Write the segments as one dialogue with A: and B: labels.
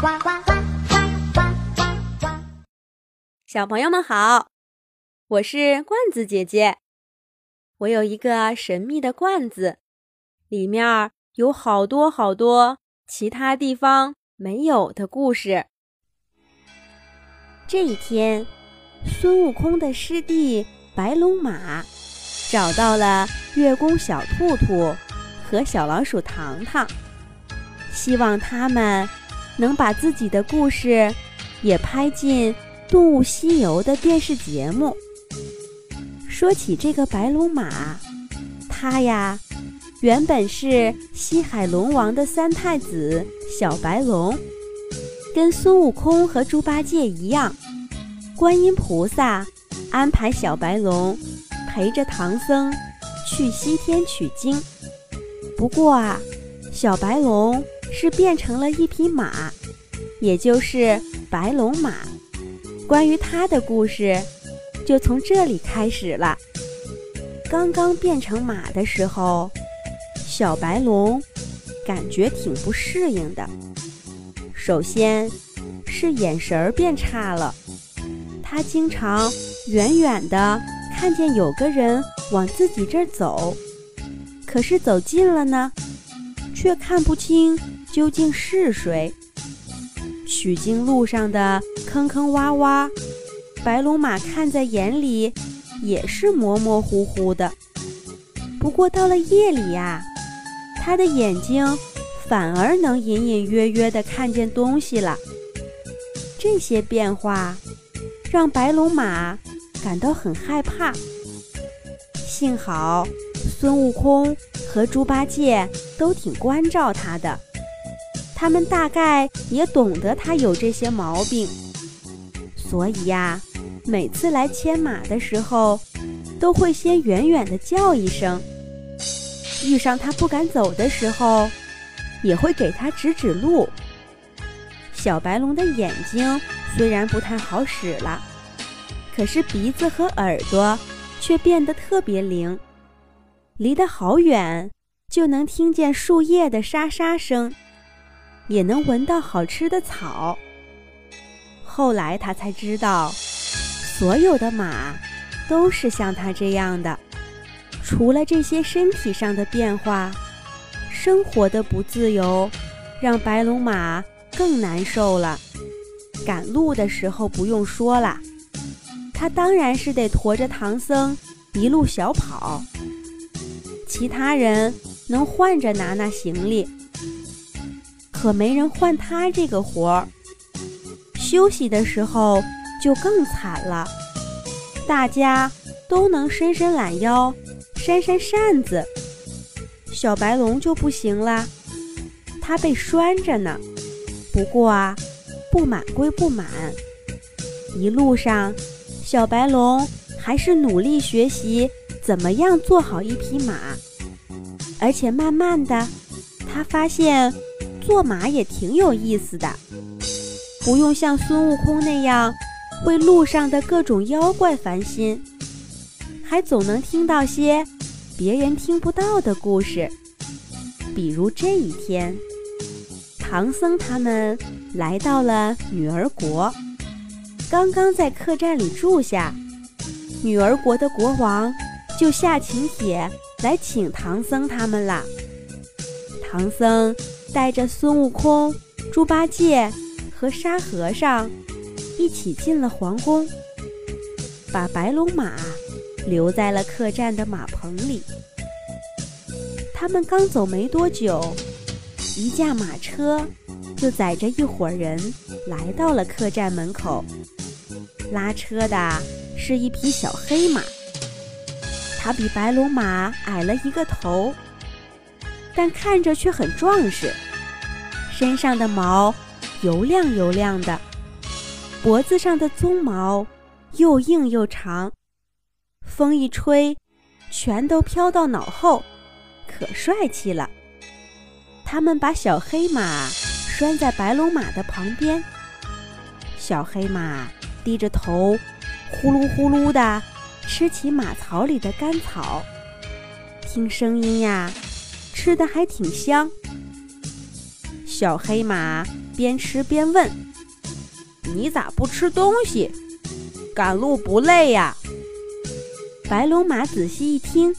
A: 呱呱呱呱呱呱！小朋友们好，我是罐子姐姐。我有一个神秘的罐子，里面有好多好多其他地方没有的故事。这一天，孙悟空的师弟白龙马找到了月宫小兔兔和小老鼠糖糖。希望他们能把自己的故事也拍进《动物西游》的电视节目。说起这个白龙马，他呀，原本是西海龙王的三太子小白龙，跟孙悟空和猪八戒一样，观音菩萨安排小白龙陪着唐僧去西天取经。不过啊，小白龙。是变成了一匹马，也就是白龙马。关于它的故事，就从这里开始了。刚刚变成马的时候，小白龙感觉挺不适应的。首先是眼神儿变差了，他经常远远的看见有个人往自己这儿走，可是走近了呢，却看不清。究竟是谁？取经路上的坑坑洼洼，白龙马看在眼里也是模模糊糊的。不过到了夜里呀，他的眼睛反而能隐隐约约地看见东西了。这些变化让白龙马感到很害怕。幸好孙悟空和猪八戒都挺关照他的。他们大概也懂得他有这些毛病，所以呀，每次来牵马的时候，都会先远远地叫一声。遇上他不敢走的时候，也会给他指指路。小白龙的眼睛虽然不太好使了，可是鼻子和耳朵却变得特别灵，离得好远就能听见树叶的沙沙声。也能闻到好吃的草。后来他才知道，所有的马都是像他这样的。除了这些身体上的变化，生活的不自由让白龙马更难受了。赶路的时候不用说了，他当然是得驮着唐僧一路小跑，其他人能换着拿拿行李。可没人换他这个活儿，休息的时候就更惨了。大家都能伸伸懒腰、扇扇扇子，小白龙就不行了，他被拴着呢。不过啊，不满归不满，一路上小白龙还是努力学习怎么样做好一匹马，而且慢慢的，他发现。坐马也挺有意思的，不用像孙悟空那样为路上的各种妖怪烦心，还总能听到些别人听不到的故事。比如这一天，唐僧他们来到了女儿国，刚刚在客栈里住下，女儿国的国王就下请帖来请唐僧他们了。唐僧。带着孙悟空、猪八戒和沙和尚一起进了皇宫，把白龙马留在了客栈的马棚里。他们刚走没多久，一架马车就载着一伙人来到了客栈门口。拉车的是一匹小黑马，它比白龙马矮了一个头。但看着却很壮实，身上的毛油亮油亮的，脖子上的鬃毛又硬又长，风一吹，全都飘到脑后，可帅气了。他们把小黑马拴在白龙马的旁边，小黑马低着头，呼噜呼噜地吃起马槽里的干草，听声音呀。吃的还挺香。小黑马边吃边问：“你咋不吃东西？赶路不累呀？”白龙马仔细一听，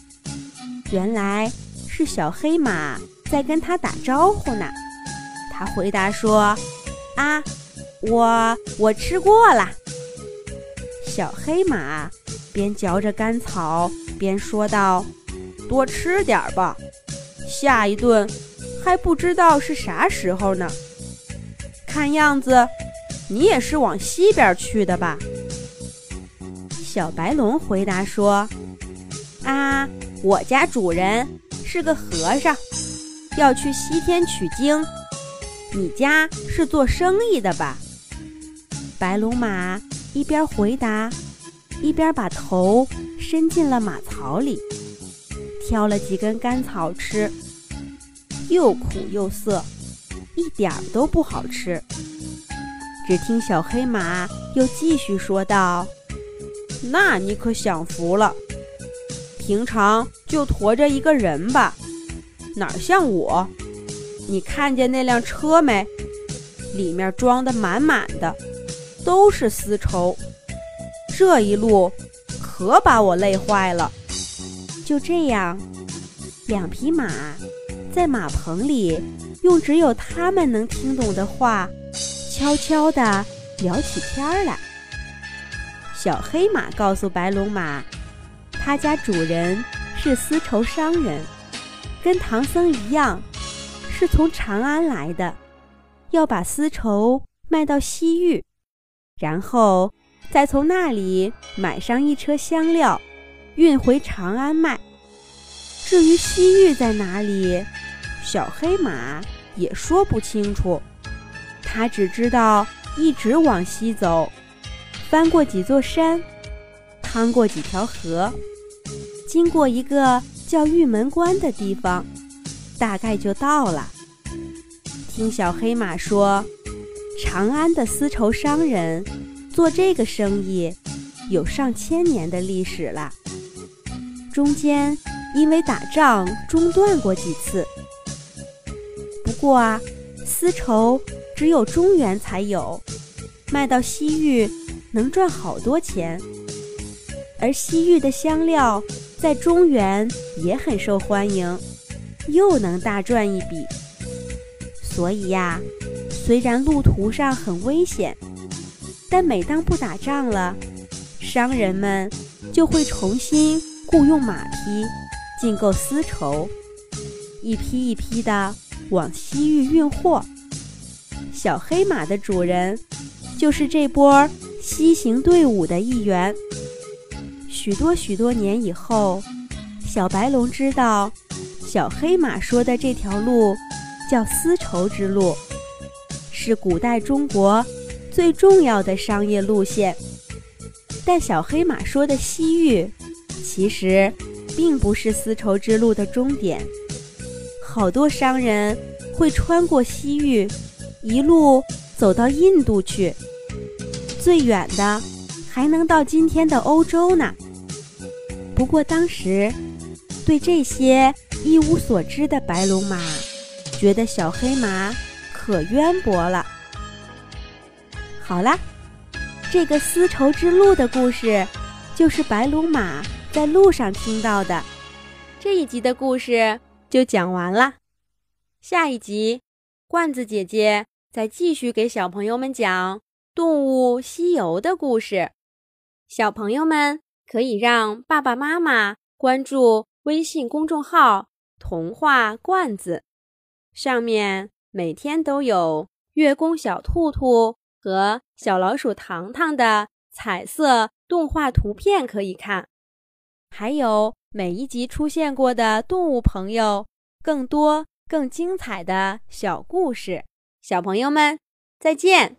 A: 原来是小黑马在跟他打招呼呢。他回答说：“啊，我我吃过了。”小黑马边嚼着干草边说道：“多吃点吧，下一顿还不知道是啥时候呢。看样子你也是往西边去的吧？”小白龙回答说：“啊，我家主人是个和尚，要去西天取经。”你家是做生意的吧？白龙马一边回答，一边把头伸进了马槽里，挑了几根干草吃，又苦又涩，一点儿都不好吃。只听小黑马又继续说道：“那你可享福了，平常就驮着一个人吧，哪像我。”你看见那辆车没？里面装的满满的，都是丝绸。这一路可把我累坏了。就这样，两匹马在马棚里用只有他们能听懂的话，悄悄地聊起天来。小黑马告诉白龙马，他家主人是丝绸商人，跟唐僧一样。是从长安来的，要把丝绸卖到西域，然后再从那里买上一车香料，运回长安卖。至于西域在哪里，小黑马也说不清楚，他只知道一直往西走，翻过几座山，趟过几条河，经过一个叫玉门关的地方。大概就到了。听小黑马说，长安的丝绸商人做这个生意有上千年的历史了，中间因为打仗中断过几次。不过啊，丝绸只有中原才有，卖到西域能赚好多钱，而西域的香料在中原也很受欢迎。又能大赚一笔，所以呀，虽然路途上很危险，但每当不打仗了，商人们就会重新雇用马匹，进购丝绸，一批一批的往西域运货。小黑马的主人就是这波西行队伍的一员。许多许多年以后，小白龙知道。小黑马说的这条路叫丝绸之路，是古代中国最重要的商业路线。但小黑马说的西域，其实并不是丝绸之路的终点。好多商人会穿过西域，一路走到印度去，最远的还能到今天的欧洲呢。不过当时对这些。一无所知的白龙马觉得小黑马可渊博了。好啦，这个丝绸之路的故事就是白龙马在路上听到的。这一集的故事就讲完了，下一集罐子姐姐再继续给小朋友们讲《动物西游》的故事。小朋友们可以让爸爸妈妈关注微信公众号。童话罐子上面每天都有月宫小兔兔和小老鼠糖糖的彩色动画图片可以看，还有每一集出现过的动物朋友，更多更精彩的小故事。小朋友们，再见。